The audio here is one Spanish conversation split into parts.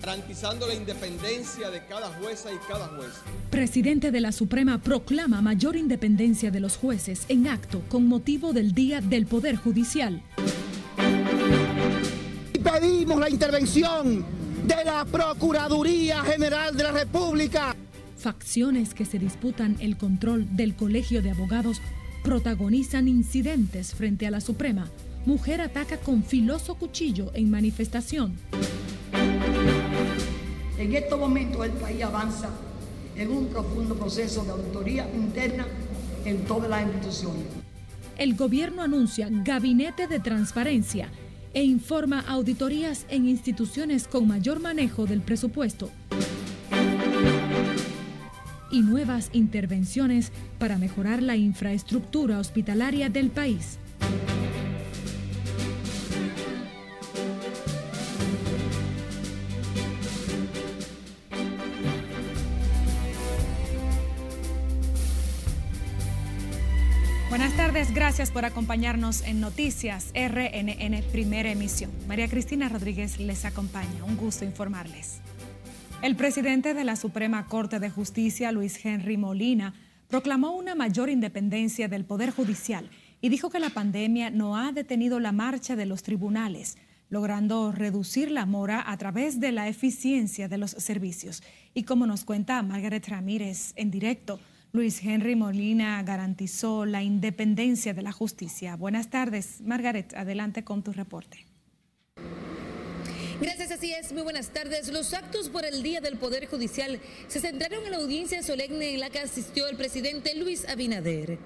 garantizando la independencia de cada jueza y cada juez. Presidente de la Suprema proclama mayor independencia de los jueces en acto con motivo del Día del Poder Judicial. Pedimos la intervención de la Procuraduría General de la República. Facciones que se disputan el control del Colegio de Abogados protagonizan incidentes frente a la Suprema. Mujer ataca con filoso cuchillo en manifestación. En estos momentos el país avanza en un profundo proceso de auditoría interna en todas las instituciones. El gobierno anuncia gabinete de transparencia e informa auditorías en instituciones con mayor manejo del presupuesto y nuevas intervenciones para mejorar la infraestructura hospitalaria del país. Gracias por acompañarnos en Noticias RNN Primera Emisión. María Cristina Rodríguez les acompaña, un gusto informarles. El presidente de la Suprema Corte de Justicia, Luis Henry Molina, proclamó una mayor independencia del Poder Judicial y dijo que la pandemia no ha detenido la marcha de los tribunales, logrando reducir la mora a través de la eficiencia de los servicios. Y como nos cuenta Margaret Ramírez en directo, Luis Henry Molina garantizó la independencia de la justicia. Buenas tardes, Margaret. Adelante con tu reporte. Gracias, así es. Muy buenas tardes. Los actos por el Día del Poder Judicial se centraron en la audiencia solemne en la que asistió el presidente Luis Abinader.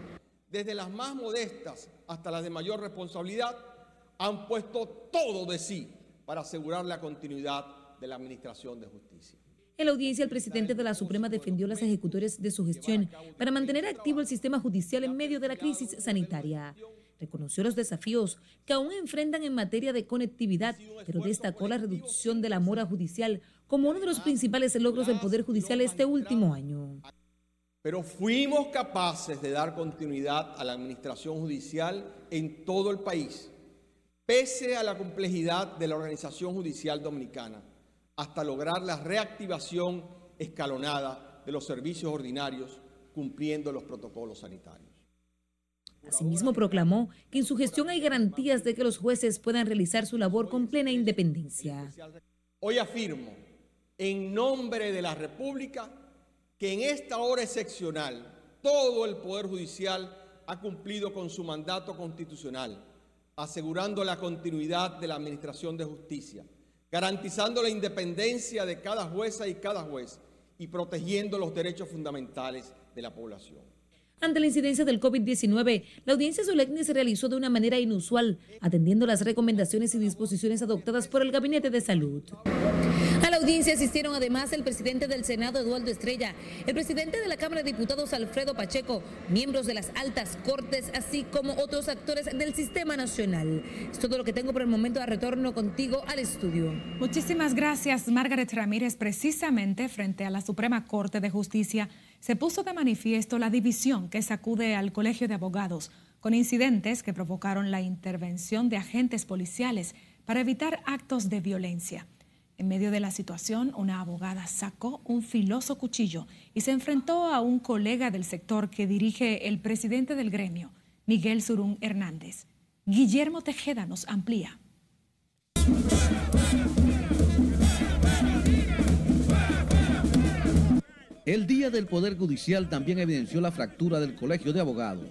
Desde las más modestas hasta las de mayor responsabilidad, han puesto todo de sí para asegurar la continuidad de la Administración de Justicia. En la audiencia, el presidente de la Suprema defendió las ejecutores de su gestión para mantener activo el sistema judicial en medio de la crisis sanitaria. Reconoció los desafíos que aún enfrentan en materia de conectividad, pero destacó la reducción de la mora judicial como uno de los principales logros del Poder Judicial este último año. Pero fuimos capaces de dar continuidad a la administración judicial en todo el país, pese a la complejidad de la organización judicial dominicana hasta lograr la reactivación escalonada de los servicios ordinarios cumpliendo los protocolos sanitarios. Asimismo, proclamó que en su gestión hay garantías de que los jueces puedan realizar su labor con plena independencia. Hoy afirmo, en nombre de la República, que en esta hora excepcional todo el Poder Judicial ha cumplido con su mandato constitucional, asegurando la continuidad de la Administración de Justicia garantizando la independencia de cada jueza y cada juez y protegiendo los derechos fundamentales de la población. Ante la incidencia del COVID-19, la audiencia solemne se realizó de una manera inusual, atendiendo las recomendaciones y disposiciones adoptadas por el Gabinete de Salud. A la audiencia asistieron además el presidente del Senado, Eduardo Estrella, el presidente de la Cámara de Diputados, Alfredo Pacheco, miembros de las altas cortes, así como otros actores del sistema nacional. Es todo lo que tengo por el momento. A retorno contigo al estudio. Muchísimas gracias, Margaret Ramírez. Precisamente frente a la Suprema Corte de Justicia se puso de manifiesto la división que sacude al Colegio de Abogados con incidentes que provocaron la intervención de agentes policiales para evitar actos de violencia. En medio de la situación, una abogada sacó un filoso cuchillo y se enfrentó a un colega del sector que dirige el presidente del gremio, Miguel Surún Hernández. Guillermo Tejeda nos amplía. El Día del Poder Judicial también evidenció la fractura del Colegio de Abogados.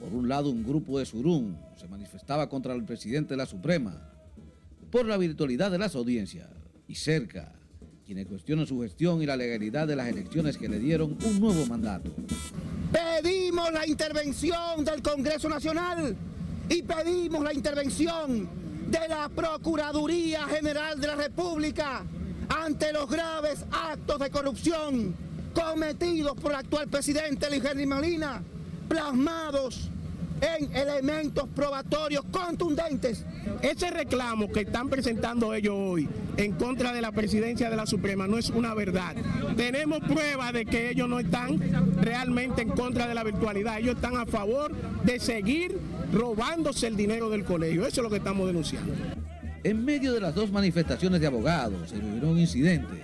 Por un lado, un grupo de Surún se manifestaba contra el presidente de la Suprema, por la virtualidad de las audiencias y cerca quienes cuestionan su gestión y la legalidad de las elecciones que le dieron un nuevo mandato. Pedimos la intervención del Congreso Nacional y pedimos la intervención de la Procuraduría General de la República ante los graves actos de corrupción cometidos por el actual presidente Henry Molina, plasmados en elementos probatorios contundentes. Ese reclamo que están presentando ellos hoy en contra de la presidencia de la Suprema no es una verdad. Tenemos pruebas de que ellos no están realmente en contra de la virtualidad, ellos están a favor de seguir robándose el dinero del colegio. Eso es lo que estamos denunciando. En medio de las dos manifestaciones de abogados se originó un incidente.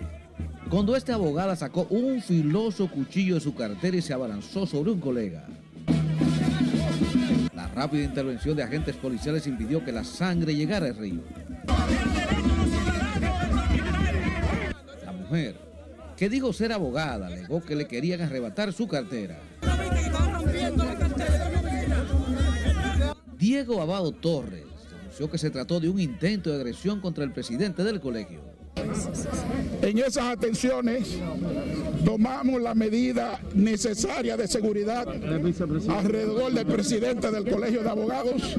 Cuando esta abogada sacó un filoso cuchillo de su cartera y se abalanzó sobre un colega. La rápida intervención de agentes policiales impidió que la sangre llegara al río. La mujer, que dijo ser abogada, alegó que le querían arrebatar su cartera. Diego Abado Torres que se trató de un intento de agresión contra el presidente del colegio. En esas atenciones tomamos la medida necesaria de seguridad alrededor del presidente del Colegio de Abogados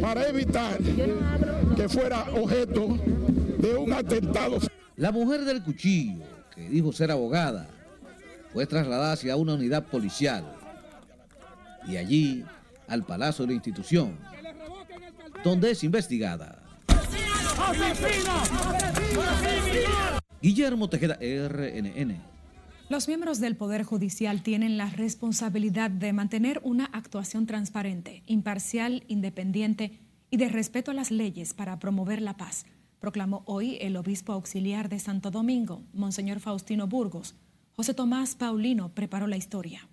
para evitar que fuera objeto de un atentado. La mujer del cuchillo, que dijo ser abogada, fue trasladada hacia una unidad policial y allí al Palacio de la institución, donde es investigada. Guillermo Tejeda, RNN. Los miembros del Poder Judicial tienen la responsabilidad de mantener una actuación transparente, imparcial, independiente y de respeto a las leyes para promover la paz, proclamó hoy el obispo auxiliar de Santo Domingo, Monseñor Faustino Burgos. José Tomás Paulino preparó la historia.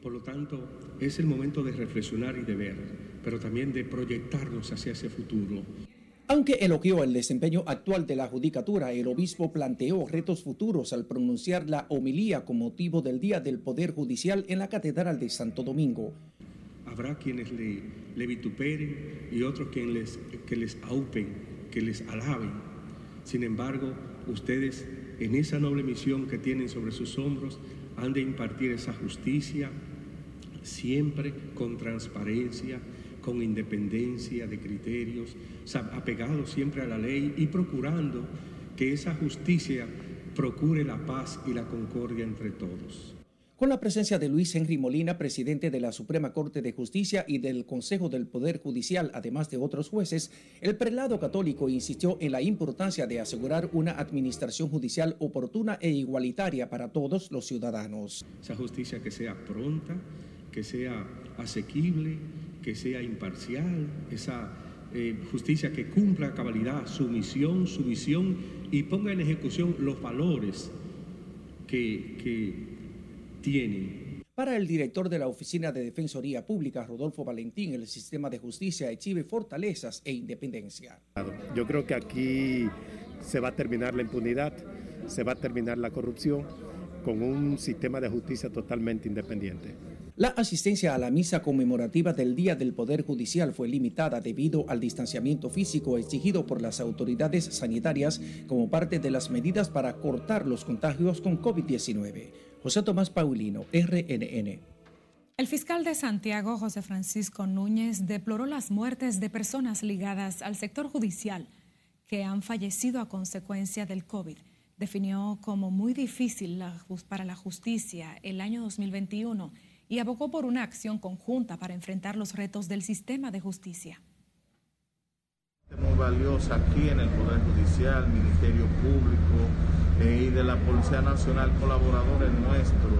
Por lo tanto, es el momento de reflexionar y de ver, pero también de proyectarnos hacia ese futuro. Aunque elogió el desempeño actual de la judicatura, el obispo planteó retos futuros al pronunciar la homilía con motivo del Día del Poder Judicial en la Catedral de Santo Domingo. Habrá quienes le, le vituperen y otros quienes les, que les aupen, que les alaben. Sin embargo, ustedes en esa noble misión que tienen sobre sus hombros han de impartir esa justicia siempre con transparencia, con independencia de criterios, apegados siempre a la ley y procurando que esa justicia procure la paz y la concordia entre todos. Con la presencia de Luis Henry Molina, presidente de la Suprema Corte de Justicia y del Consejo del Poder Judicial, además de otros jueces, el prelado católico insistió en la importancia de asegurar una administración judicial oportuna e igualitaria para todos los ciudadanos. Esa justicia que sea pronta, que sea asequible, que sea imparcial, esa eh, justicia que cumpla a cabalidad su misión, su visión y ponga en ejecución los valores que, que tienen. Para el director de la Oficina de Defensoría Pública, Rodolfo Valentín, el sistema de justicia exhibe fortalezas e independencia. Yo creo que aquí se va a terminar la impunidad, se va a terminar la corrupción con un sistema de justicia totalmente independiente. La asistencia a la misa conmemorativa del Día del Poder Judicial fue limitada debido al distanciamiento físico exigido por las autoridades sanitarias como parte de las medidas para cortar los contagios con COVID-19. José Tomás Paulino, RNN. El fiscal de Santiago, José Francisco Núñez, deploró las muertes de personas ligadas al sector judicial que han fallecido a consecuencia del COVID. Definió como muy difícil para la justicia el año 2021 y abogó por una acción conjunta para enfrentar los retos del sistema de justicia. Muy valiosa aquí en el Poder Judicial, Ministerio Público, eh, y de la Policía Nacional, colaboradores nuestros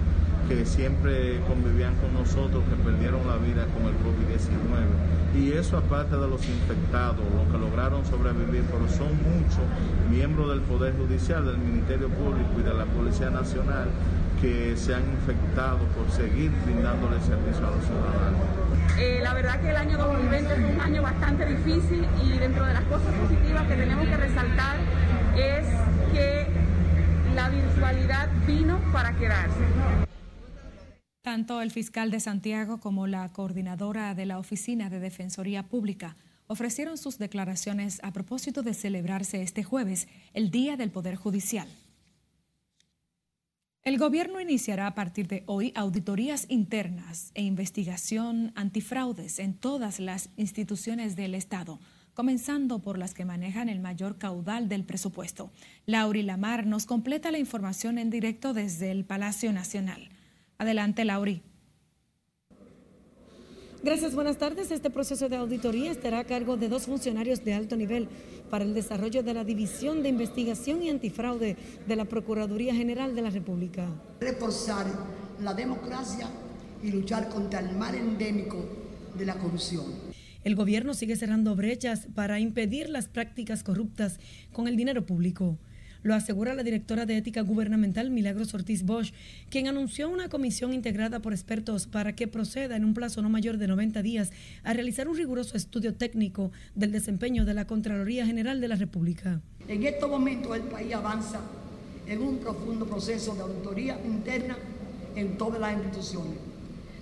que siempre convivían con nosotros, que perdieron la vida con el COVID-19. Y eso aparte de los infectados, los que lograron sobrevivir, pero son muchos miembros del Poder Judicial, del Ministerio Público y de la Policía Nacional que se han infectado por seguir brindándole servicio a los ciudadanos. Eh, la verdad que el año 2020 es un año bastante difícil y dentro de las cosas positivas que tenemos que resaltar es que la virtualidad vino para quedarse. Tanto el fiscal de Santiago como la coordinadora de la Oficina de Defensoría Pública ofrecieron sus declaraciones a propósito de celebrarse este jueves el Día del Poder Judicial. El gobierno iniciará a partir de hoy auditorías internas e investigación antifraudes en todas las instituciones del Estado comenzando por las que manejan el mayor caudal del presupuesto. Lauri Lamar nos completa la información en directo desde el Palacio Nacional. Adelante, Lauri. Gracias, buenas tardes. Este proceso de auditoría estará a cargo de dos funcionarios de alto nivel para el desarrollo de la División de Investigación y Antifraude de la Procuraduría General de la República. Reforzar la democracia y luchar contra el mal endémico de la corrupción. el gobierno sigue cerrando brechas para impedir las prácticas corruptas con el dinero público. Lo asegura la directora de Ética Gubernamental Milagros Ortiz Bosch, quien anunció una comisión integrada por expertos para que proceda en un plazo no mayor de 90 días a realizar un riguroso estudio técnico del desempeño de la Contraloría General de la República. En estos momentos el país avanza en un profundo proceso de auditoría interna en todas las instituciones.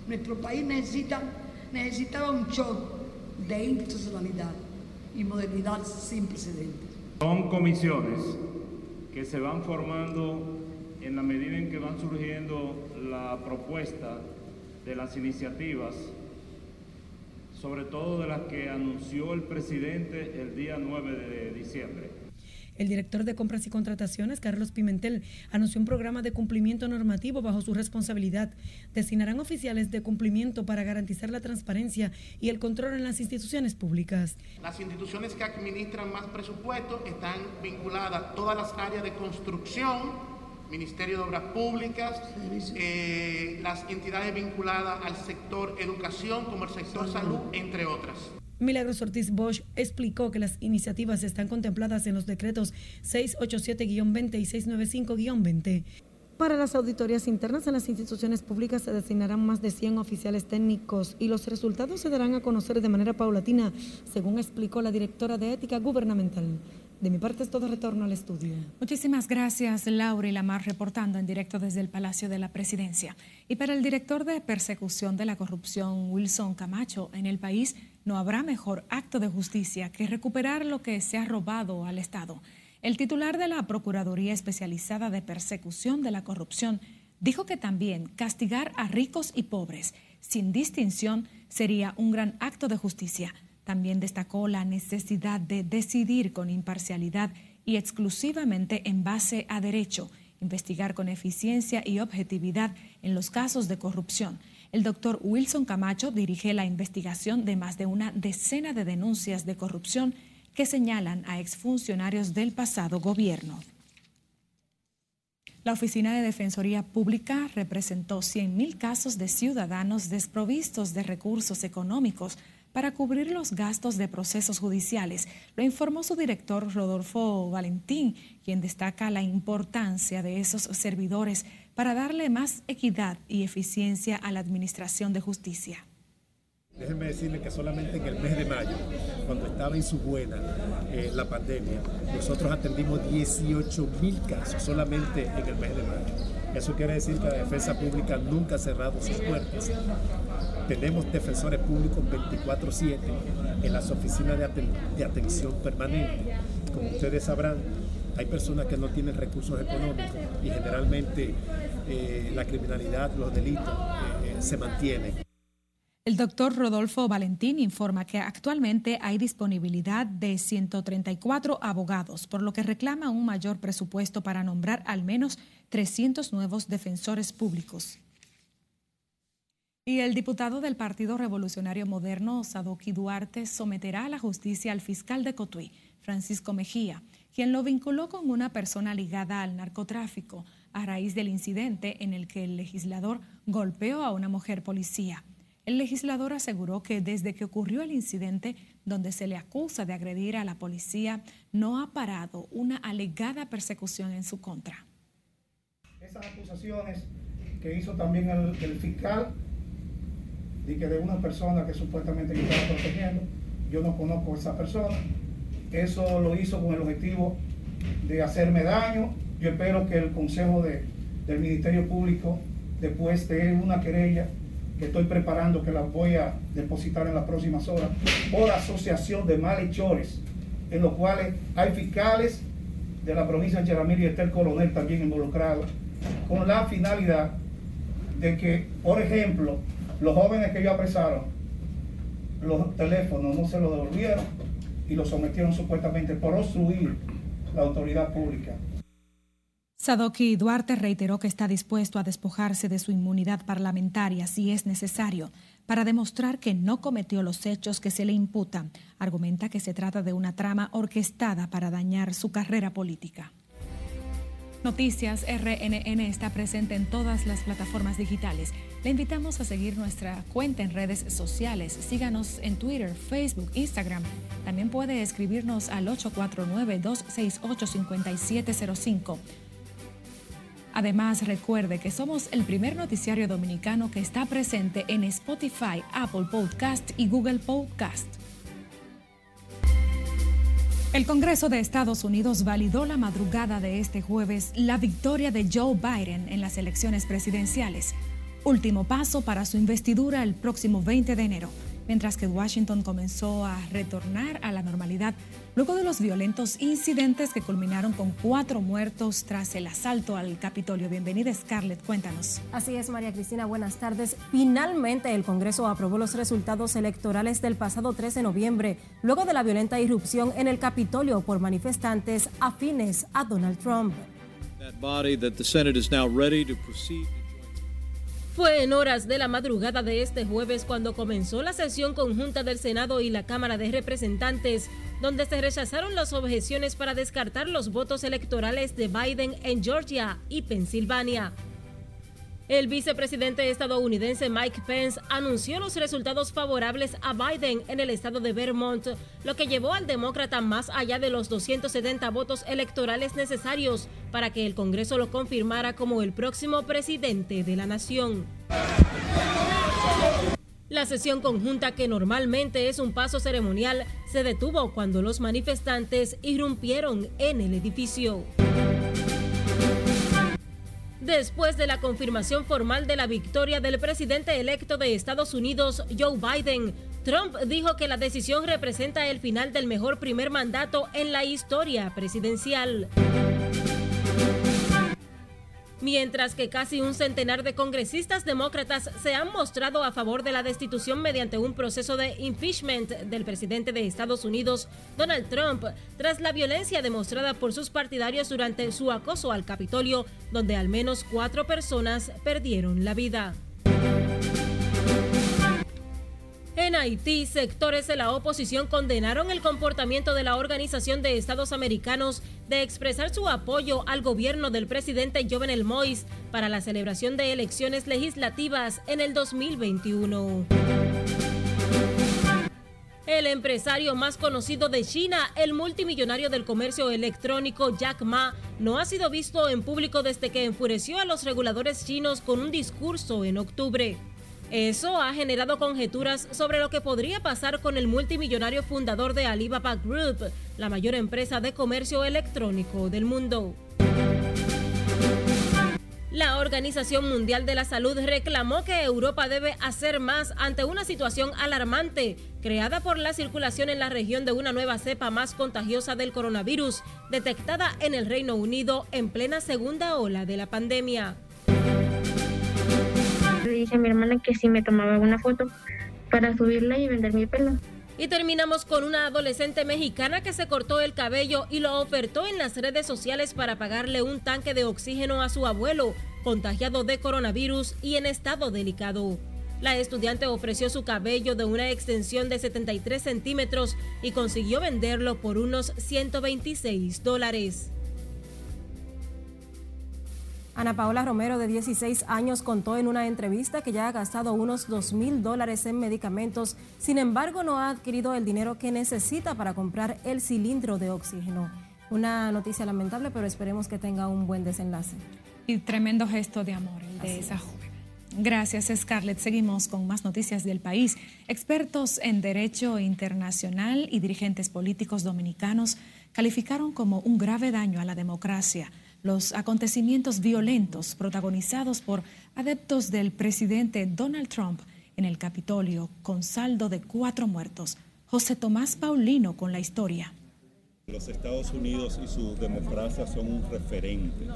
Nuestro país necesita, necesitaba un shock de institucionalidad y modernidad sin precedentes. Son comisiones que se van formando en la medida en que van surgiendo la propuesta de las iniciativas, sobre todo de las que anunció el presidente el día 9 de diciembre. El director de Compras y Contrataciones, Carlos Pimentel, anunció un programa de cumplimiento normativo bajo su responsabilidad. Destinarán oficiales de cumplimiento para garantizar la transparencia y el control en las instituciones públicas. Las instituciones que administran más presupuesto están vinculadas a todas las áreas de construcción, Ministerio de Obras Públicas, eh, las entidades vinculadas al sector educación como el sector salud, entre otras. Milagros Ortiz Bosch explicó que las iniciativas están contempladas en los decretos 687-20 y 695-20. Para las auditorías internas en las instituciones públicas se designarán más de 100 oficiales técnicos y los resultados se darán a conocer de manera paulatina, según explicó la directora de Ética Gubernamental. De mi parte es todo retorno al estudio. Muchísimas gracias, Laura y Lamar, reportando en directo desde el Palacio de la Presidencia. Y para el director de persecución de la corrupción, Wilson Camacho, en el país no habrá mejor acto de justicia que recuperar lo que se ha robado al Estado. El titular de la Procuraduría Especializada de Persecución de la Corrupción dijo que también castigar a ricos y pobres sin distinción sería un gran acto de justicia también destacó la necesidad de decidir con imparcialidad y exclusivamente en base a derecho, investigar con eficiencia y objetividad en los casos de corrupción. El doctor Wilson Camacho dirige la investigación de más de una decena de denuncias de corrupción que señalan a exfuncionarios del pasado gobierno. La Oficina de Defensoría Pública representó 100.000 casos de ciudadanos desprovistos de recursos económicos para cubrir los gastos de procesos judiciales. Lo informó su director Rodolfo Valentín, quien destaca la importancia de esos servidores para darle más equidad y eficiencia a la administración de justicia. Déjenme decirle que solamente en el mes de mayo, cuando estaba en su buena eh, la pandemia, nosotros atendimos 18 mil casos solamente en el mes de mayo. Eso quiere decir que la defensa pública nunca ha cerrado sus puertas. Tenemos defensores públicos 24/7 en las oficinas de, atención permanente. Como ustedes sabrán, hay personas que no tienen recursos económicos y generalmente eh, la criminalidad, los delitos eh, eh, se mantienen. El doctor Rodolfo Valentín informa que actualmente hay disponibilidad de 134 abogados, por lo que reclama un mayor presupuesto para nombrar al menos 300 nuevos defensores públicos. Y el diputado del Partido Revolucionario Moderno, Sadoki Duarte, someterá a la justicia al fiscal de Cotuí, Francisco Mejía, quien lo vinculó con una persona ligada al narcotráfico a raíz del incidente en el que el legislador golpeó a una mujer policía. El legislador aseguró que desde que ocurrió el incidente donde se le acusa de agredir a la policía, no ha parado una alegada persecución en su contra. Esas acusaciones que hizo también el, fiscal de que de una persona que supuestamente yo estaba protegiendo, yo no conozco a esa persona, eso lo hizo con el objetivo de hacerme daño, yo espero que el Consejo del Ministerio Público, después de una querella que estoy preparando, que la voy a depositar en las próximas horas, por asociación de malhechores, en los cuales hay fiscales de la provincia de Cheramil y está el coronel también involucrado, con la finalidad de que, por ejemplo, los jóvenes que ellos apresaron, los teléfonos no se los devolvieron y los sometieron supuestamente por obstruir la autoridad pública. Sadoki Duarte reiteró que está dispuesto a despojarse de su inmunidad parlamentaria si es necesario para demostrar que no cometió los hechos que se le imputan. Argumenta que se trata de una trama orquestada para dañar su carrera política. Noticias RNN está presente en todas las plataformas digitales. Le invitamos a seguir nuestra cuenta en redes sociales. Síganos en Twitter, Facebook, Instagram. También puede escribirnos al 849-268-5705. Además, recuerde que somos el primer noticiario dominicano que está presente en Spotify, Apple Podcast y Google Podcast. El Congreso de Estados Unidos validó la madrugada de este jueves la victoria de Joe Biden en las elecciones presidenciales, último paso para su investidura el próximo 20 de enero mientras que Washington comenzó a retornar a la normalidad luego de los violentos incidentes que culminaron con cuatro muertos tras el asalto al Capitolio. Bienvenida Scarlett, cuéntanos. Así es, María Cristina, buenas tardes. Finalmente el Congreso aprobó los resultados electorales del pasado 13 de noviembre, luego de la violenta irrupción en el Capitolio por manifestantes afines a Donald Trump. Fue en horas de la madrugada de este jueves cuando comenzó la sesión conjunta del Senado y la Cámara de Representantes, donde se rechazaron las objeciones para descartar los votos electorales de Biden en Georgia y Pensilvania. El vicepresidente estadounidense Mike Pence anunció los resultados favorables a Biden en el estado de Vermont, lo que llevó al demócrata más allá de los 270 votos electorales necesarios para que el Congreso lo confirmara como el próximo presidente de la nación. La sesión conjunta, que normalmente es un paso ceremonial, se detuvo cuando los manifestantes irrumpieron en el edificio. Después de la confirmación formal de la victoria del presidente electo de Estados Unidos, Joe Biden, Trump dijo que la decisión representa el final del mejor primer mandato en la historia presidencial mientras que casi un centenar de congresistas demócratas se han mostrado a favor de la destitución mediante un proceso de impeachment del presidente de Estados Unidos, Donald Trump, tras la violencia demostrada por sus partidarios durante su acoso al Capitolio, donde al menos cuatro personas perdieron la vida. En Haití, sectores de la oposición condenaron el comportamiento de la Organización de Estados Americanos de expresar su apoyo al gobierno del presidente Jovenel Moïse para la celebración de elecciones legislativas en el 2021. El empresario más conocido de China, el multimillonario del comercio electrónico Jack Ma, no ha sido visto en público desde que enfureció a los reguladores chinos con un discurso en octubre. Eso ha generado conjeturas sobre lo que podría pasar con el multimillonario fundador de Alibaba Group, la mayor empresa de comercio electrónico del mundo. La Organización Mundial de la Salud reclamó que Europa debe hacer más ante una situación alarmante creada por la circulación en la región de una nueva cepa más contagiosa del coronavirus, detectada en el Reino Unido en plena segunda ola de la pandemia dije a mi hermana que si me tomaba una foto para subirla y vender mi pelo. Y terminamos con una adolescente mexicana que se cortó el cabello y lo ofertó en las redes sociales para pagarle un tanque de oxígeno a su abuelo, contagiado de coronavirus y en estado delicado. La estudiante ofreció su cabello de una extensión de 73 centímetros y consiguió venderlo por unos 126 dólares. Ana Paola Romero, de 16 años, contó en una entrevista que ya ha gastado unos 2 mil dólares en medicamentos, sin embargo no ha adquirido el dinero que necesita para comprar el cilindro de oxígeno. Una noticia lamentable, pero esperemos que tenga un buen desenlace. Y tremendo gesto de amor el de esa joven. Gracias, Scarlett. Seguimos con más noticias del país. Expertos en derecho internacional y dirigentes políticos dominicanos calificaron como un grave daño a la democracia los acontecimientos violentos protagonizados por adeptos del presidente Donald Trump en el Capitolio, con saldo de cuatro muertos. José Tomás Paulino con la historia. Los Estados Unidos y su democracia son un referente.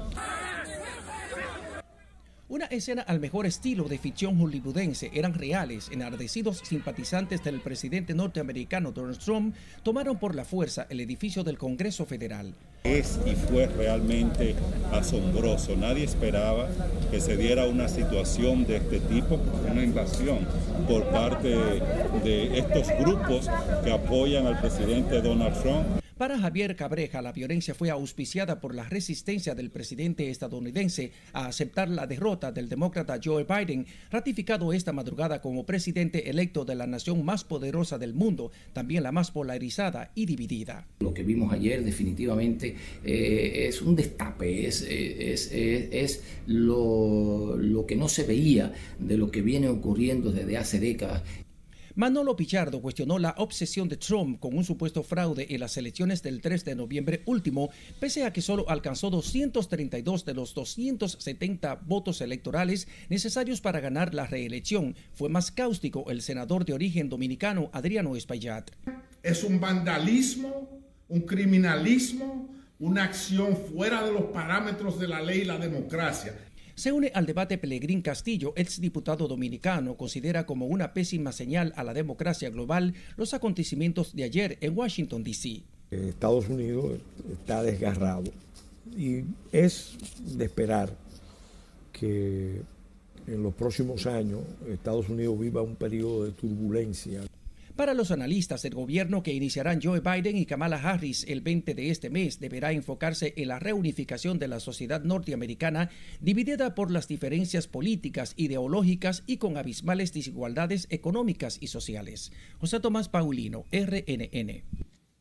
Una escena al mejor estilo de ficción hollywoodense eran reales. Enardecidos simpatizantes del presidente norteamericano Donald Trump tomaron por la fuerza el edificio del Congreso Federal. Es y fue realmente asombroso. Nadie esperaba que se diera una situación de este tipo, una invasión por parte de estos grupos que apoyan al presidente Donald Trump. Para Javier Cabreja, la violencia fue auspiciada por la resistencia del presidente estadounidense a aceptar la derrota del demócrata Joe Biden, ratificado esta madrugada como presidente electo de la nación más poderosa del mundo, también la más polarizada y dividida. Lo que vimos ayer definitivamente eh, es un destape, es, lo que no se veía de lo que viene ocurriendo desde hace décadas Manolo Pichardo cuestionó la obsesión de Trump con un supuesto fraude en las elecciones del 3 de noviembre último, pese a que solo alcanzó 232 de los 270 votos electorales necesarios para ganar la reelección. Fue más cáustico el senador de origen dominicano Adriano Espaillat. Es un vandalismo, un criminalismo, una acción fuera de los parámetros de la ley y la democracia. Se une al debate Pelegrín Castillo, exdiputado dominicano, considera como una pésima señal a la democracia global los acontecimientos de ayer en Washington, D.C. Estados Unidos está desgarrado y es de esperar que en los próximos años Estados Unidos viva un periodo de turbulencia. Para los analistas, el gobierno que iniciarán Joe Biden y Kamala Harris el 20 de este mes deberá enfocarse en la reunificación de la sociedad norteamericana dividida por las diferencias políticas, ideológicas y con abismales desigualdades económicas y sociales. José Tomás Paulino, RNN.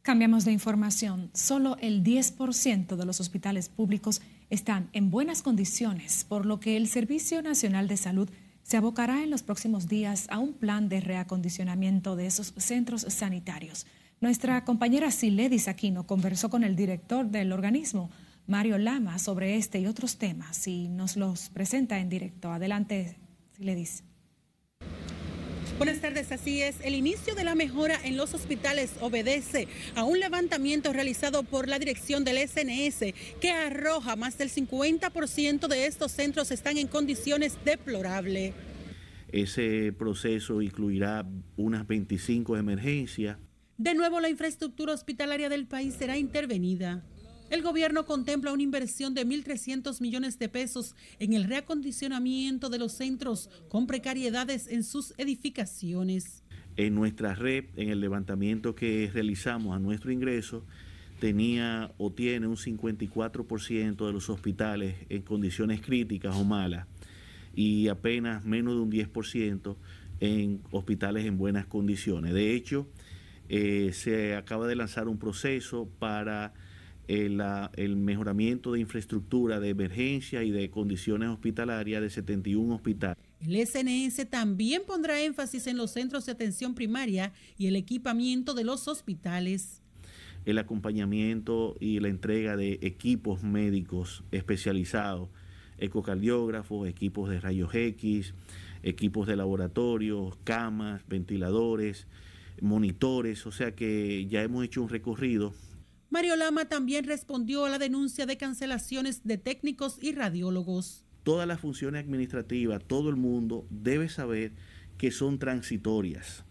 Cambiamos de información. Solo el 10% de los hospitales públicos están en buenas condiciones, por lo que el Servicio Nacional de Salud se abocará en los próximos días a un plan de reacondicionamiento de esos centros sanitarios. Nuestra compañera Siledis Aquino conversó con el director del organismo, Mario Lama, sobre este y otros temas y nos los presenta en directo. Adelante, Siledis. Buenas tardes, así es. El inicio de la mejora en los hospitales obedece a un levantamiento realizado por la dirección del SNS que arroja más del 50% de estos centros están en condiciones deplorables. Ese proceso incluirá unas 25 emergencias. De nuevo, la infraestructura hospitalaria del país será intervenida. El gobierno contempla una inversión de 1.300 millones de pesos en el reacondicionamiento de los centros con precariedades en sus edificaciones. En nuestra red, en el levantamiento que realizamos a nuestro ingreso, tenía o tiene un 54% de los hospitales en condiciones críticas o malas y apenas menos de un 10% en hospitales en buenas condiciones. De hecho, eh, se acaba de lanzar un proceso para el, mejoramiento de infraestructura de emergencia y de condiciones hospitalarias de 71 hospitales. El SNS también pondrá énfasis en los centros de atención primaria y el equipamiento de los hospitales. El acompañamiento y la entrega de equipos médicos especializados, ecocardiógrafos, equipos de rayos X, equipos de laboratorio, camas, ventiladores, monitores, o sea que ya hemos hecho un recorrido Mario Lama también respondió a la denuncia de cancelaciones de técnicos y radiólogos. Todas las funciones administrativas, todo el mundo debe saber que son transitorias.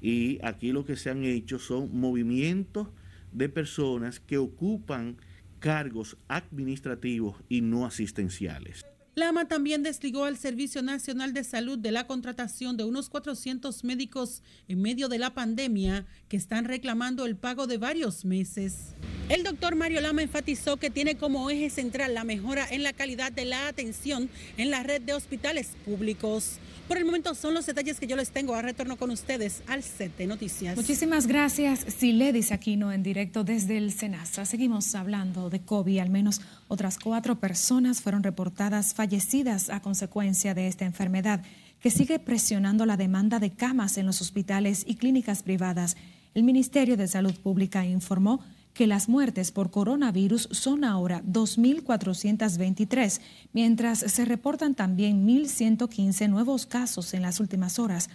Y aquí lo que se han hecho son movimientos de personas que ocupan cargos administrativos y no asistenciales. Lama también desligó al Servicio Nacional de Salud de la contratación de unos 400 médicos en medio de la pandemia que están reclamando el pago de varios meses. El doctor Mario Lama enfatizó que tiene como eje central la mejora en la calidad de la atención en la red de hospitales públicos. Por el momento son los detalles que yo les tengo. A retorno con ustedes al set de noticias. Muchísimas gracias, Siledis Aquino, en directo desde el Senasa. Seguimos hablando de COVID. Al menos otras cuatro personas fueron reportadas fallecidas a consecuencia de esta enfermedad, que sigue presionando la demanda de camas en los hospitales y clínicas privadas. El Ministerio de Salud Pública informó que las muertes por coronavirus son ahora 2.423, mientras se reportan también 1.115 nuevos casos en las últimas horas.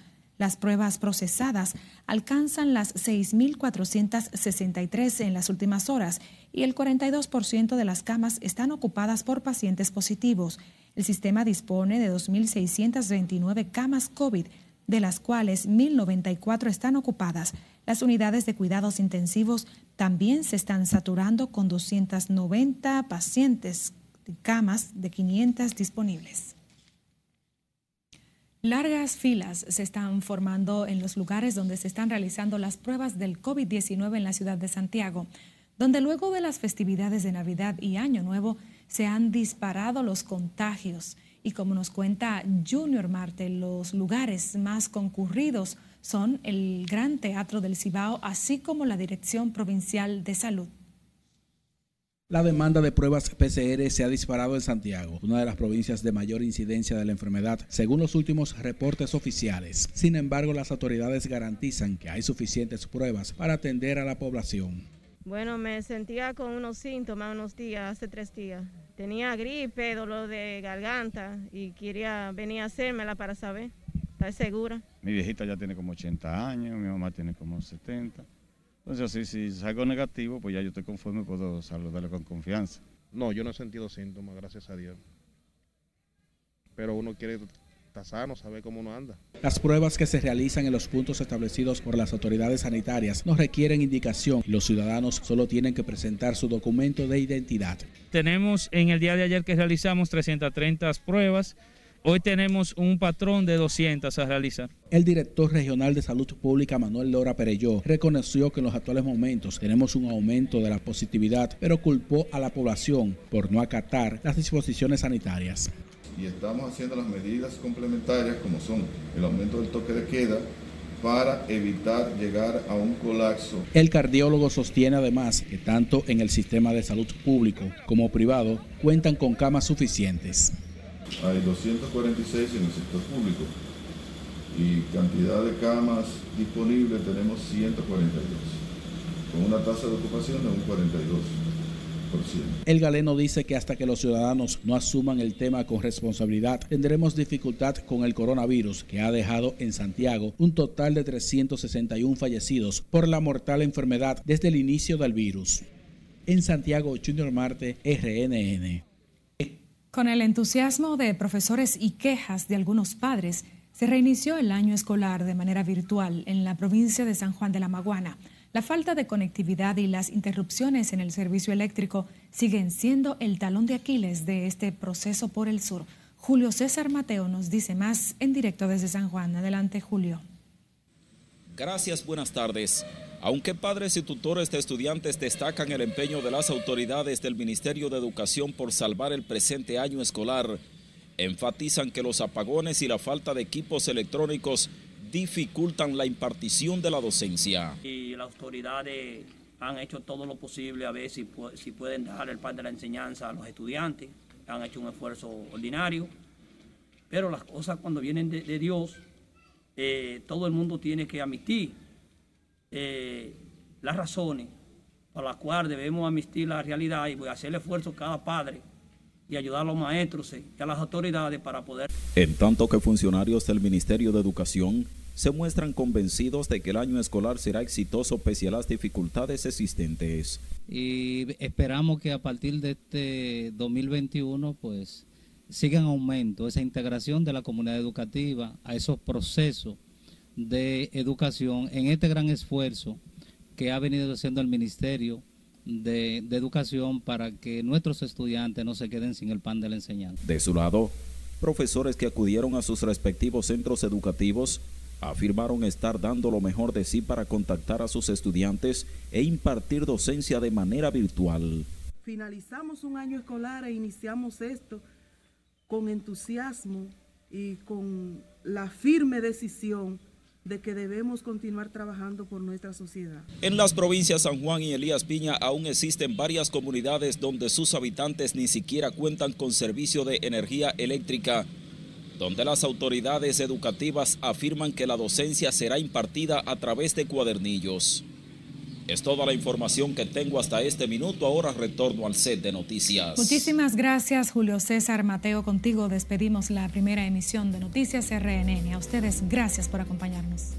Las pruebas procesadas alcanzan las 6.463 en las últimas horas y el 42% de las camas están ocupadas por pacientes positivos. El sistema dispone de 2.629 camas COVID, de las cuales 1.094 están ocupadas. Las unidades de cuidados intensivos también se están saturando con 290 pacientes camas de 500 disponibles. Largas filas se están formando en los lugares donde se están realizando las pruebas del COVID-19 en la ciudad de Santiago. donde luego de las festividades de Navidad y Año Nuevo se han disparado los contagios. Y como nos cuenta Junior Marte, los lugares más concurridos son el Gran Teatro del Cibao, así como la Dirección Provincial de Salud. La demanda de pruebas PCR se ha disparado en Santiago, una de las provincias de mayor incidencia de la enfermedad, según los últimos reportes oficiales. Sin embargo, las autoridades garantizan que hay suficientes pruebas para atender a la población. Bueno, me sentía con unos síntomas unos días, hace tres días. Tenía gripe, dolor de garganta y quería venir a hacérmela para saber. ¿Estás segura? Mi viejita ya tiene como 80 años, mi mamá tiene como 70. Entonces, así, si salgo negativo, pues ya yo estoy conforme, puedo saludarle con confianza. No, yo no he sentido síntomas, gracias a Dios. Pero uno quiere estar sano, saber cómo uno anda. Las pruebas que se realizan en los puntos establecidos por las autoridades sanitarias no requieren indicación y los ciudadanos solo tienen que presentar su documento de identidad. Tenemos en el día de ayer que realizamos 330 pruebas Hoy tenemos un patrón de 200 a realizar. El director regional de salud pública, Manuel Lora Pereyó, reconoció que en los actuales momentos tenemos un aumento de la positividad, pero culpó a la población por no acatar las disposiciones sanitarias. Y estamos haciendo las medidas complementarias como son el aumento del toque de queda, para evitar llegar a un colapso. El cardiólogo sostiene además que tanto en el sistema de salud público como privado cuentan con camas suficientes hay 246 en el sector público y cantidad de camas disponibles tenemos 142, con una tasa de ocupación de un 42. El galeno dice que hasta que los ciudadanos no asuman el tema con responsabilidad, tendremos dificultad con el coronavirus que ha dejado en Santiago un total de 361 fallecidos por la mortal enfermedad desde el inicio del virus. En Santiago, Junior Marte, RNN. Con el entusiasmo de profesores y quejas de algunos padres, se reinició el año escolar de manera virtual en la provincia de San Juan de la Maguana. La falta de conectividad y las interrupciones en el servicio eléctrico siguen siendo el talón de Aquiles de este proceso por el sur. Julio César Mateo nos dice más en directo desde San Juan. Adelante, Julio. Gracias, buenas tardes. Aunque padres y tutores de estudiantes destacan el empeño de las autoridades del Ministerio de Educación por salvar el presente año escolar, enfatizan que los apagones y la falta de equipos electrónicos dificultan la impartición de la docencia. Y las autoridades han hecho todo lo posible a ver si, pueden dar el pan de la enseñanza a los estudiantes, han hecho un esfuerzo ordinario, pero las cosas cuando vienen de, Dios, eh, todo el mundo tiene que admitir eh, las razones por las cuales debemos admitir la realidad y voy a hacer el esfuerzo cada padre y ayudar a los maestros y a las autoridades para poder... En tanto que funcionarios del Ministerio de Educación se muestran convencidos de que el año escolar será exitoso pese a las dificultades existentes. Y esperamos que a partir de este 2021 pues siga en aumento esa integración de la comunidad educativa a esos procesos de Educación en este gran esfuerzo que ha venido haciendo el Ministerio de, Educación para que nuestros estudiantes no se queden sin el pan de la enseñanza. De su lado, profesores que acudieron a sus respectivos centros educativos afirmaron estar dando lo mejor de sí para contactar a sus estudiantes e impartir docencia de manera virtual. Finalizamos un año escolar e iniciamos esto con entusiasmo y con la firme decisión de que debemos continuar trabajando por nuestra sociedad. En las provincias San Juan y Elías Piña aún existen varias comunidades donde sus habitantes ni siquiera cuentan con servicio de energía eléctrica, donde las autoridades educativas afirman que la docencia será impartida a través de cuadernillos. Es toda la información que tengo hasta este minuto. Ahora retorno al set de noticias. Muchísimas gracias, Julio César Mateo. Contigo despedimos la primera emisión de Noticias RNN. A ustedes, gracias por acompañarnos.